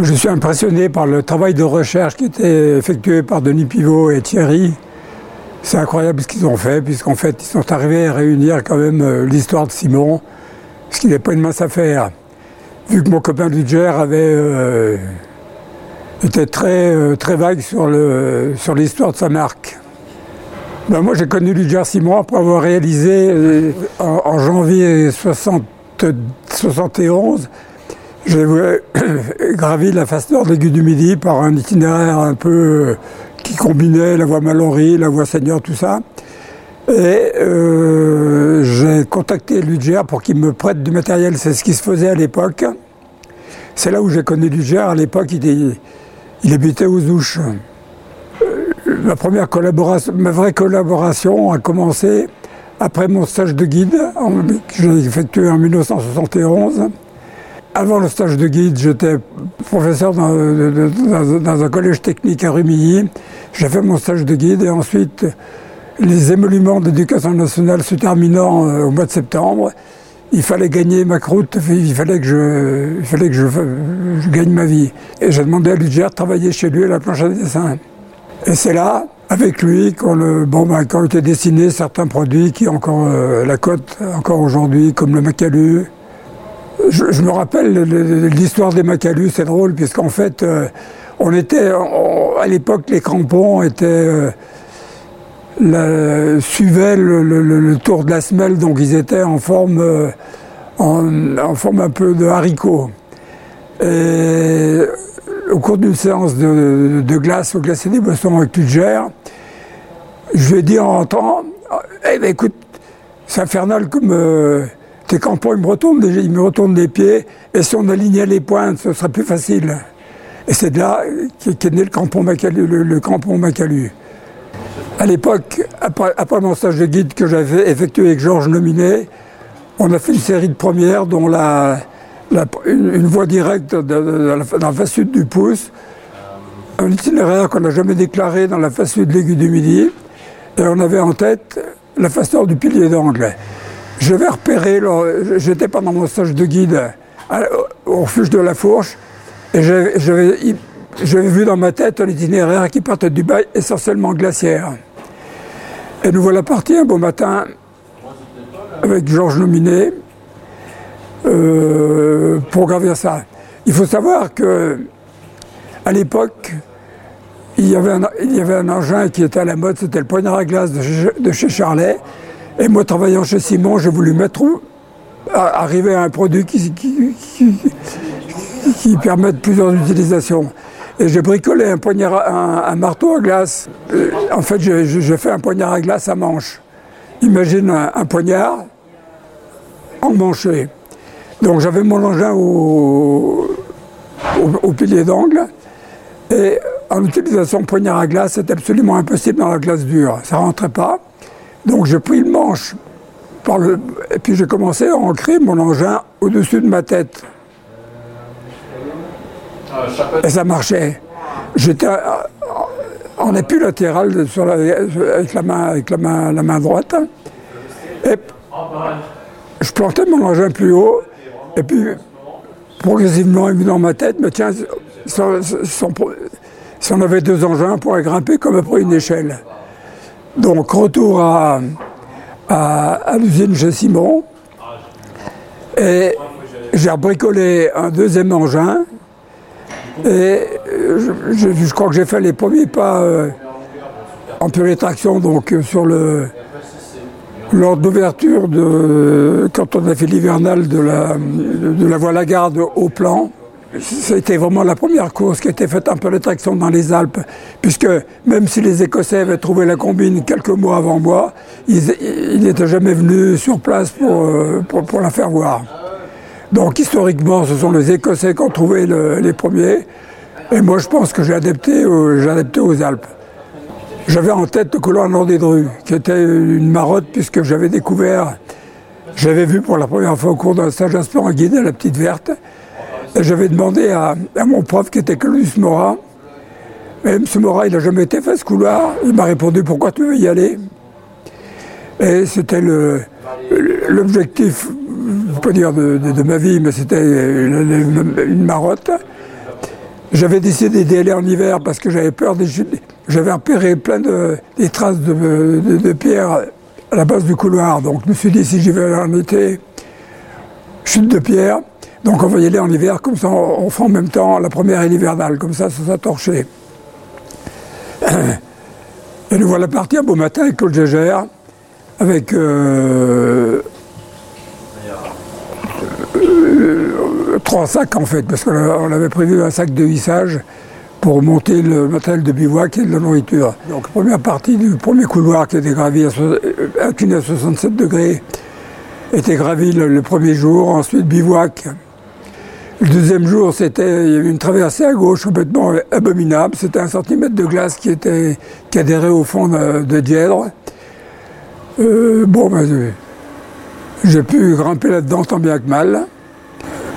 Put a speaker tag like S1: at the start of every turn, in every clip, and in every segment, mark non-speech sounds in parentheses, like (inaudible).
S1: Je suis impressionné par le travail de recherche qui était effectué par Denis Pivot et Thierry. C'est incroyable ce qu'ils ont fait, puisqu'en fait, ils sont arrivés à réunir quand même euh, l'histoire de Simon, ce qui n'est pas une mince affaire. Vu que mon copain Ludger avait euh, été très, euh, très vague sur, le, sur l'histoire de sa marque. Ben, moi, j'ai connu Ludger Simon après avoir réalisé en, en, janvier 60, 71 j'ai (coughs) gravi la face nord de l'Aiguille du Midi par un itinéraire un peu qui combinait la voie Mallory, la voie Seigneur, tout ça. Et euh, j'ai contacté Ludger pour qu'il me prête du matériel. C'est ce qui se faisait à l'époque. C'est là où j'ai connu Ludger. À l'époque, il, il, habitait aux Ouches. Euh, ma première collaboration, ma vraie collaboration a commencé après mon stage de guide que j'ai effectué en 1971. Avant le stage de guide, j'étais professeur dans, un collège technique à Rumilly. J'ai fait mon stage de guide et ensuite, les émoluments d'éducation nationale se terminant euh, au mois de septembre, il fallait gagner ma croûte, il fallait que je, gagne ma vie. Et j'ai demandé à Ludger de travailler chez lui à la planche à dessin. Et c'est là, avec lui, qu'on bon, ben, ont été dessinés certains produits qui ont encore euh, la cote encore aujourd'hui, comme le Macalu, je, me rappelle l'histoire des Macalus, c'est drôle, puisqu'en fait, euh, on était, à l'époque, les crampons euh, suivaient le, tour de la semelle, donc ils étaient en forme, euh, en, forme un peu de haricot. Et au cours d'une séance de, glace au glacier des Boissons avec Tudger, je lui ai dit en rentrant, eh ben, écoute, c'est infernal comme tes crampons, ils me retournent, ils me retournent les pieds, et si on alignait les pointes, ce serait plus facile. Et c'est de là qu'est né le crampon Macalu. Le. À l'époque, après, mon stage de guide que j'avais effectué avec Georges Nominet, on a fait une série de premières dont la, une, voie directe dans la face sud du pouce, un itinéraire qu'on n'a jamais déclaré dans la face sud de l'aiguille du Midi, et on avait en tête la face nord du pilier d'angle. Je vais repérer, j'étais pendant mon stage de guide au refuge de la Fourche, et j'avais vu dans ma tête l'itinéraire qui partait du bail essentiellement glaciaire. Et nous voilà partis un beau matin avec Georges Nominé euh, pour gravir ça. Il faut savoir que à l'époque, il, y avait un, il y avait un engin qui était à la mode, c'était le poignard à glace de chez Charlet. Et moi, travaillant chez Simon, j'ai voulu mettre arriver à un produit qui, qui, qui, permette plusieurs utilisations. Et j'ai bricolé un, poignard, un, marteau à glace. Euh, en fait, j'ai fait un poignard à glace à manche. Imagine un, poignard emmanché. Donc j'avais mon engin au, au, pilier d'angle. Et en utilisation poignard à glace, c'était absolument impossible dans la glace dure. Ça rentrait pas. Donc j'ai pris le manche et puis j'ai commencé à ancrer mon engin au-dessus de ma tête. Et ça marchait. J'étais en appui latéral avec, la main, avec la main, la main droite. Et je plantais mon engin plus haut. Et puis, progressivement, il dans ma tête, mais tiens, si on avait deux engins, on pourrait grimper comme après une échelle. Donc retour à, l'usine chez Simon. Et j'ai bricolé un deuxième engin. Et je, crois que j'ai fait les premiers pas euh, en pure traction, donc euh, sur le lors d'ouverture de quand on a fait l'hivernal de la de la voie Lagarde au plan. C'était vraiment la première course qui été faite un peu de traction dans les Alpes, puisque même si les Écossais avaient trouvé la combine quelques mois avant moi, ils n'étaient jamais venus sur place pour, euh, pour, la faire voir. Donc historiquement, ce sont les Écossais qui ont trouvé les premiers, et moi je pense que j'ai adapté, aux Alpes. J'avais en tête le colon Nord des Drues, qui était une marotte, puisque j'avais découvert, j'avais vu pour la première fois au cours d'un stage en guide à la Petite Verte, j'avais demandé à, mon prof qui était Claudius Morat, mais M. Morat, il n'a jamais été fait ce couloir. Il m'a répondu pourquoi tu veux y aller? Et c'était l'objectif, je peux dire de, ma vie, mais c'était une marotte. J'avais décidé d'y aller en hiver parce que j'avais peur des. J'avais repéré plein de traces de, pierre à la base du couloir. Donc je me suis dit si j'y vais en été, chute de pierre. Donc on va y aller en hiver, comme ça on, fait en même temps la première et l'hivernale, comme ça ça torché. Et nous voilà partis un beau matin avec Claude Gégère, avec euh, trois sacs en fait, parce qu'on avait prévu un sac de hissage pour monter le matériel de bivouac et de la nourriture. Donc première partie du premier couloir qui était gravi à 67 degrés était gravi le, premier jour, ensuite bivouac. Le deuxième jour, c'était une traversée à gauche complètement abominable. C'était un centimètre de glace qui était adhérait au fond de, Dièdre. Euh, bon, ben, j'ai pu grimper là-dedans tant bien que mal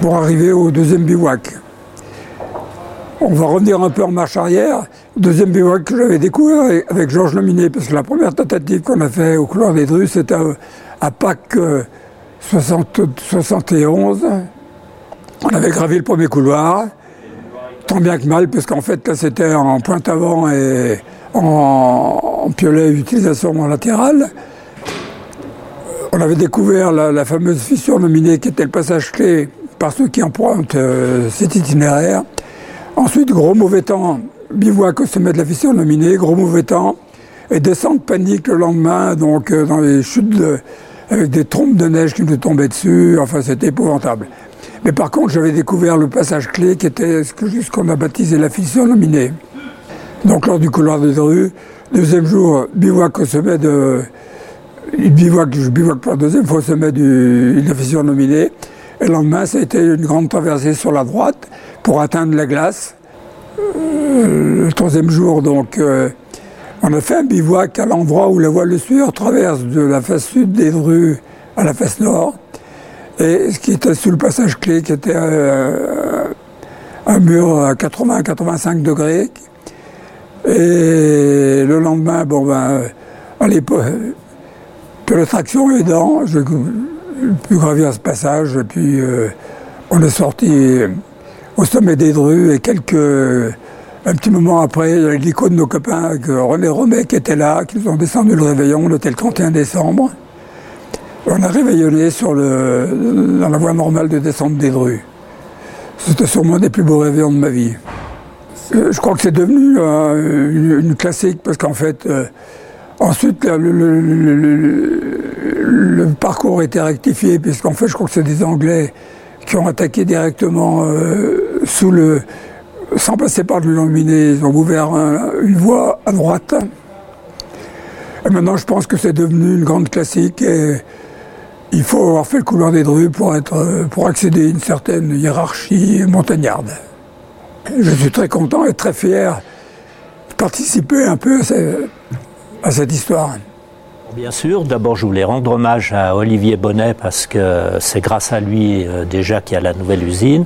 S1: pour arriver au deuxième bivouac. On va revenir un peu en marche arrière. Deuxième bivouac que j'avais découvert avec Georges Laminé, parce que la première tentative qu'on a fait au couloir des Drus, c'était à Pâques 71. On avait gravé le premier couloir, tant bien que mal, parce qu'en fait, là, c'était en pointe avant et en, piolet utilisation latérale. On avait découvert la fameuse fissure nominée qui était le passage clé par ceux qui empruntent euh, cet itinéraire. Ensuite, gros mauvais temps, bivouac au sommet de la fissure nominée, gros mauvais temps, et descente panique le lendemain, donc euh, dans les chutes avec des trompes de neige qui nous tombaient dessus, enfin c'était épouvantable. Mais par contre, j'avais découvert le passage clé qui était ce qu'on a baptisé la fissure nominée. Donc lors du couloir des rues, deuxième jour, bivouac au sommet de... Bivouac, je bivouac pour la deuxième fois au sommet de la fissure nominée. Et le lendemain, ça a été une grande traversée sur la droite pour atteindre la glace. Euh, le troisième jour, donc, euh, on a fait un bivouac à l'endroit où la voie de sueur traverse de la face sud des rues à la face nord. Et ce qui était sous le passage clé, qui était euh, un mur à 80-85 degrés. Et le lendemain, bon ben, à l'époque, que la traction aidant, je, pu gravir ce passage. Et puis euh, on est sorti au sommet des Drus et quelques. Un petit moment après, l'hélico de nos copains, René Romet qui était là, qui nous ont descendu le réveillon, le 31 décembre. On a réveillonné sur le, dans la voie normale de descente des Drus. C'était sûrement des plus beaux réveillons de ma vie. Euh, je crois que c'est devenu euh, une, classique parce qu'en fait, ensuite, le, parcours a été rectifié, puisqu'en fait, je crois que c'est des Anglais qui ont attaqué directement euh, sous le. sans passer par le Lombiné, ils ont ouvert une voie à droite. Et maintenant, je pense que c'est devenu une grande classique et il faut avoir fait le couloir des Drues pour, être, pour accéder à une certaine hiérarchie montagnarde. Je suis très content et très fier de participer un peu à cette histoire.
S2: Bien sûr, d'abord je voulais rendre hommage à Olivier Bonnet parce que c'est grâce à lui euh, déjà qu'il y a la nouvelle usine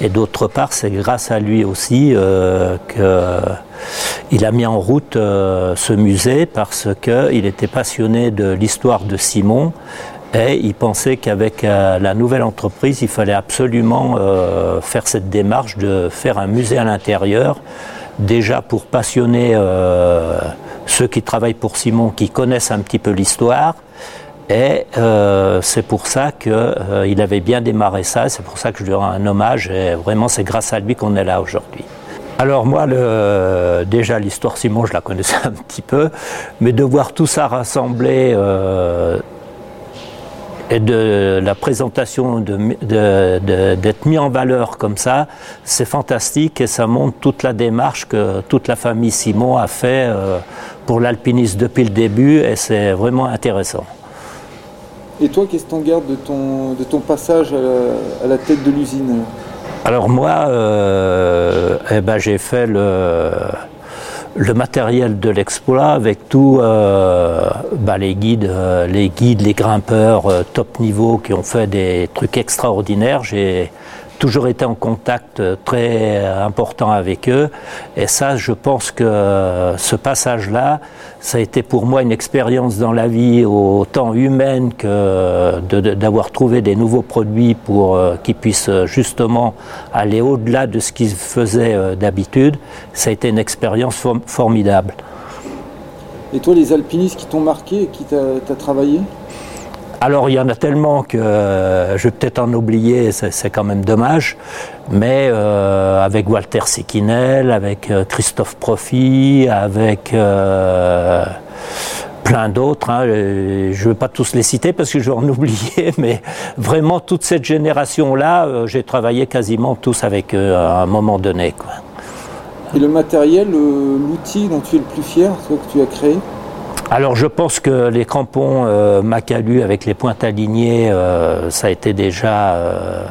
S2: et d'autre part c'est grâce à lui aussi euh, qu'il a mis en route euh, ce musée parce qu'il était passionné de l'histoire de Simon et il pensait qu'avec la nouvelle entreprise il fallait absolument faire cette démarche de faire un musée à l'intérieur déjà pour passionner ceux qui travaillent pour Simon, qui connaissent un petit peu l'histoire. Et euh, c'est pour ça qu'il euh, avait bien démarré ça, c'est pour ça que je lui rends un hommage, et vraiment c'est grâce à lui qu'on est là aujourd'hui. Alors moi, déjà l'histoire Simon, je la connaissais (laughs) un petit peu, mais de voir tout ça rassemblé euh, et de la présentation d'être mis en valeur comme ça, c'est fantastique et ça montre toute la démarche que toute la famille Simon a fait euh, pour l'alpinisme depuis le début et c'est vraiment intéressant.
S3: Et toi, qu'est-ce que tu en gardes de ton, de ton passage à la, tête de l'usine?
S2: Alors moi, euh, eh ben, j'ai fait le le matériel de l'exploit avec tout euh, bah, les guides, euh, les guides, les grimpeurs euh, top niveau qui ont fait des trucs extraordinaires. J'ai toujours été en contact très important avec eux. Et ça, je pense que ce passage-là, ça a été pour moi une expérience dans la vie autant humaine que d'avoir trouvé des nouveaux produits pour qui puissent justement aller au-delà de ce qu'ils faisaient d'habitude. Ça a été une expérience formidable.
S3: Et toi, les alpinistes qui t'ont marqué et qui t'as travaillé?
S2: Alors il y en a tellement que euh, je vais peut-être en oublier, c'est quand même dommage. Mais euh, avec Walter Sekinel, avec euh, Christophe Profi, avec plein d'autres, hein, je ne veux pas tous les citer parce que je vais en (laughs) oublier, mais vraiment toute cette génération-là, j'ai travaillé quasiment tous avec eux à un moment donné.
S3: Et le matériel, l'outil dont tu es le plus fier, ce que tu as créé?
S2: Alors je pense que les crampons euh, Macalu avec les pointes alignées, euh, ça a été déjà euh,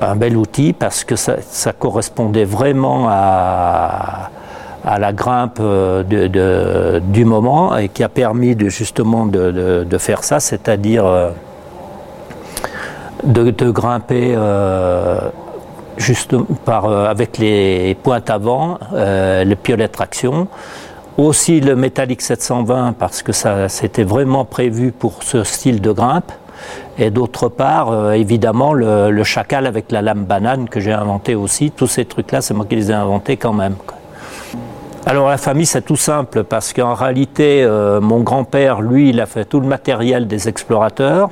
S2: un bel outil parce que ça, correspondait vraiment à, la grimpe du moment et qui a permis de, justement de, faire ça, c'est-à-dire de, grimper juste avec les pointes avant, le piolet traction aussi le métallique 720 parce que ça c'était vraiment prévu pour ce style de grimpe. Et d'autre part, euh, évidemment, le, chacal avec la lame banane que j'ai inventé aussi. Tous ces trucs-là, c'est moi qui les ai inventés quand même. Alors la famille, c'est tout simple parce qu'en réalité, euh, mon grand-père, lui, il a fait tout le matériel des explorateurs.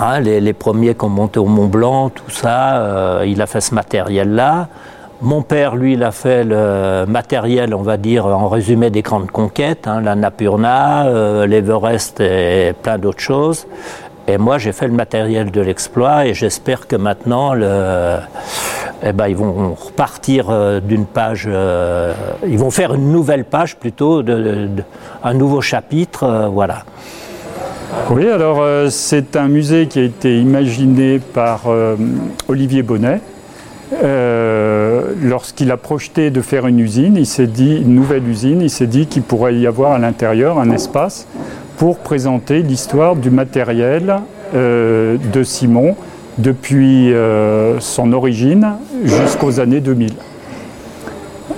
S2: Hein, les, premiers qui ont monté au Mont Blanc, tout ça, euh, il a fait ce matériel-là. Mon père, lui, il a fait le matériel, on va dire, en résumé des grandes conquêtes, hein, la Napurna, euh, l'Everest et plein d'autres choses. Et moi, j'ai fait le matériel de l'exploit et j'espère que maintenant, eh ben, ils vont repartir euh, d'une page, euh, ils vont faire une nouvelle page plutôt, un nouveau chapitre, voilà.
S4: Oui, alors c'est un musée qui a été imaginé par Olivier Bonnet, lorsqu'il a projeté de faire une usine, il s'est dit, une nouvelle usine, il s'est dit qu'il pourrait y avoir à l'intérieur un espace pour présenter l'histoire du matériel euh, de Simon depuis euh, son origine jusqu'aux années 2000.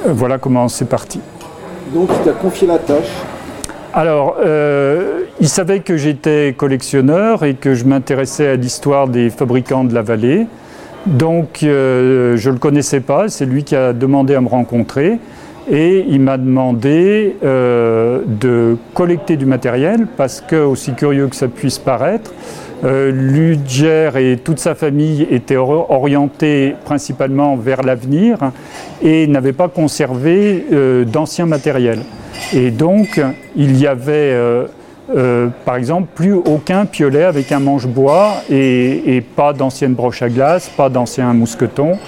S4: Voilà comment c'est parti.
S3: Donc il t'a confié la tâche
S4: alors, il savait que j'étais collectionneur et que je m'intéressais à l'histoire des fabricants de la vallée. Donc euh, je ne le connaissais pas, c'est lui qui a demandé à me rencontrer et il m'a demandé euh, de collecter du matériel parce que, aussi curieux que ça puisse paraître, euh, Ludger et toute sa famille étaient orientés principalement vers l'avenir et n'avaient pas conservé d'anciens matériels. Et donc il y avait euh, par exemple, plus aucun piolet avec un manche-bois et, pas d'anciennes broches à glace, pas d'anciens mousquetons.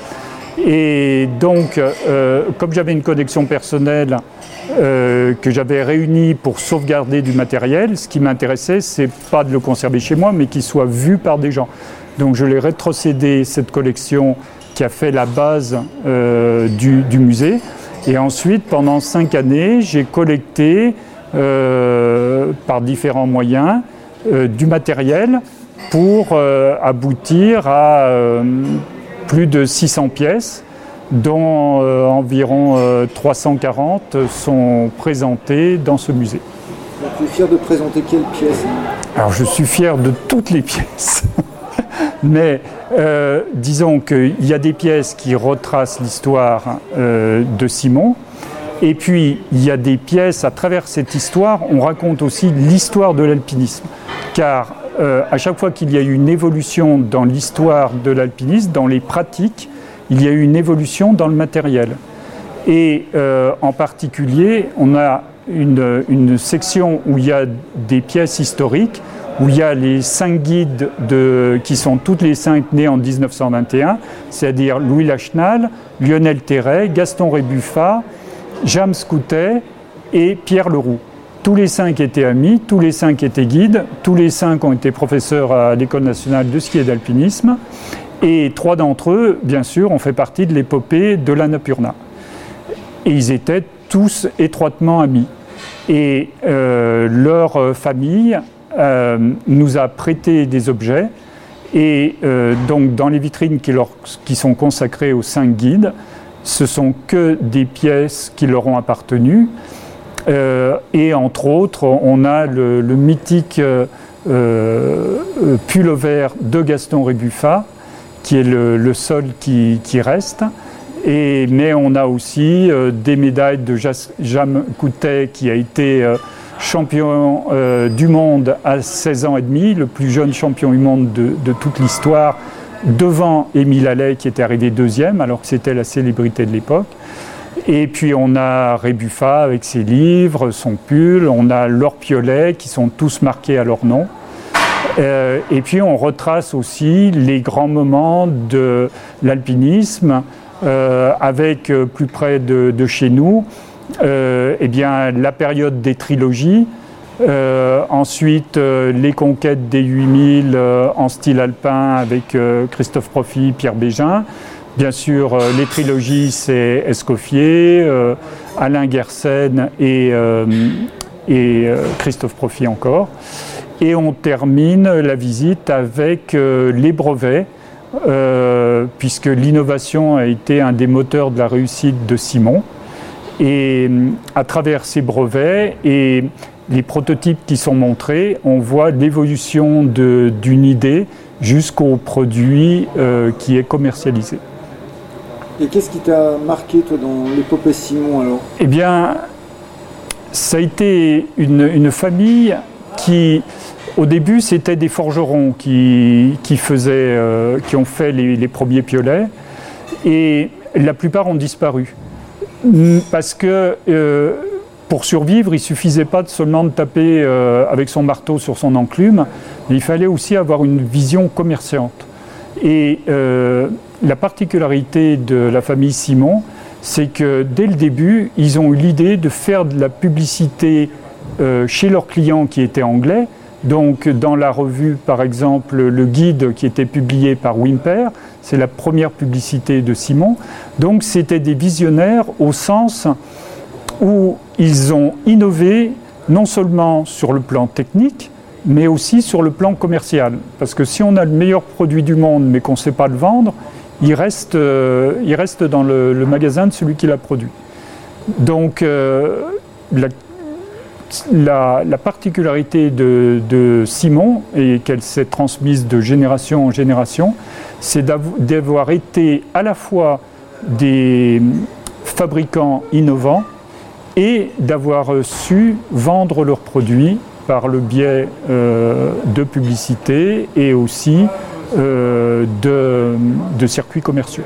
S4: Et donc, euh, comme j'avais une collection personnelle euh, que j'avais réunie pour sauvegarder du matériel, ce qui m'intéressait, c'est pas de le conserver chez moi, mais qu'il soit vu par des gens. Donc, je l'ai rétrocédé cette collection qui a fait la base du, musée. Et ensuite, pendant cinq années, j'ai collecté par différents moyens euh, du matériel pour euh, aboutir à plus de 600 pièces dont environ 340 sont présentées dans ce musée.
S3: Tu es fier de présenter quelles pièces?
S4: Alors je suis fier de toutes les pièces. (laughs) Mais disons qu'il y a des pièces qui retracent l'histoire de Simon, et puis, il y a des pièces, à travers cette histoire, on raconte aussi l'histoire de l'alpinisme. Car euh, à chaque fois qu'il y a eu une évolution dans l'histoire de l'alpinisme, dans les pratiques, il y a eu une évolution dans le matériel. Et euh, en particulier, on a une, section où il y a des pièces historiques, où il y a les cinq guides de, qui sont toutes les cinq nés en 1921, c'est-à-dire Louis Lachenal, Lionel Terret, Gaston Rébuffat, James Coutet et Pierre Leroux. Tous les cinq étaient amis, tous les cinq étaient guides, tous les cinq ont été professeurs à l'École nationale de ski et d'alpinisme, et trois d'entre eux, bien sûr, ont fait partie de l'épopée de l'Annapurna. Et ils étaient tous étroitement amis. Et euh, leur famille euh, nous a prêté des objets Et donc dans les vitrines qui, qui, sont consacrées aux cinq guides, ce sont que des pièces qui leur ont appartenu. et entre autres, on a le, mythique pullover de Gaston Rébuffat, qui est le, seul qui, reste. Et, mais on a aussi des médailles de Jam Coutet qui a été champion euh, du monde à 16 ans et demi, le plus jeune champion du monde de, toute l'histoire, devant Émile Allais qui était arrivé deuxième alors que c'était la célébrité de l'époque. Et puis on a Rébuffa avec ses livres, son pull, on a Laure Piolet qui sont tous marqués à leur nom. Euh, et puis on retrace aussi les grands moments de l'alpinisme euh, avec plus près de chez nous euh, eh bien, la période des trilogies, euh, ensuite euh, les conquêtes des 8000 en style alpin avec Christophe Profit, Pierre Bégin. Bien sûr, les trilogies, c'est Escoffier, Alain Gersen et, Christophe Profit encore. Et on termine la visite avec les brevets, puisque l'innovation a été un des moteurs de la réussite de Simon. Et euh, à travers ces brevets et les prototypes qui sont montrés, on voit l'évolution d'une idée jusqu'au produit euh, qui est commercialisé.
S3: Et qu'est-ce qui t'a marqué, toi, dans l'épopée Simon, alors?
S4: Eh bien, ça a été une, famille qui, au début, c'était des forgerons qui, faisaient, euh, qui ont fait les, les premiers piolets, et la plupart ont disparu. Parce que euh, pour survivre, il suffisait pas seulement de taper euh, avec son marteau sur son enclume, mais il fallait aussi avoir une vision commerçante. Et euh, la particularité de la famille Simon, c'est que dès le début, ils ont eu l'idée de faire de la publicité chez leurs clients qui étaient anglais, donc dans la revue, par exemple, le guide qui était publié par Wimper, c'est la première publicité de Simon. Donc c'était des visionnaires au sens où ils ont innové non seulement sur le plan technique, mais aussi sur le plan commercial. Parce que si on a le meilleur produit du monde mais qu'on ne sait pas le vendre, il reste, euh, il reste dans le, magasin de celui qui l'a produit. Donc euh, la, particularité de, Simon, et qu'elle s'est transmise de génération en génération, c'est d'avoir été à la fois des fabricants innovants et d'avoir su vendre leurs produits par le biais euh, de publicité et aussi euh, de circuits commerciaux.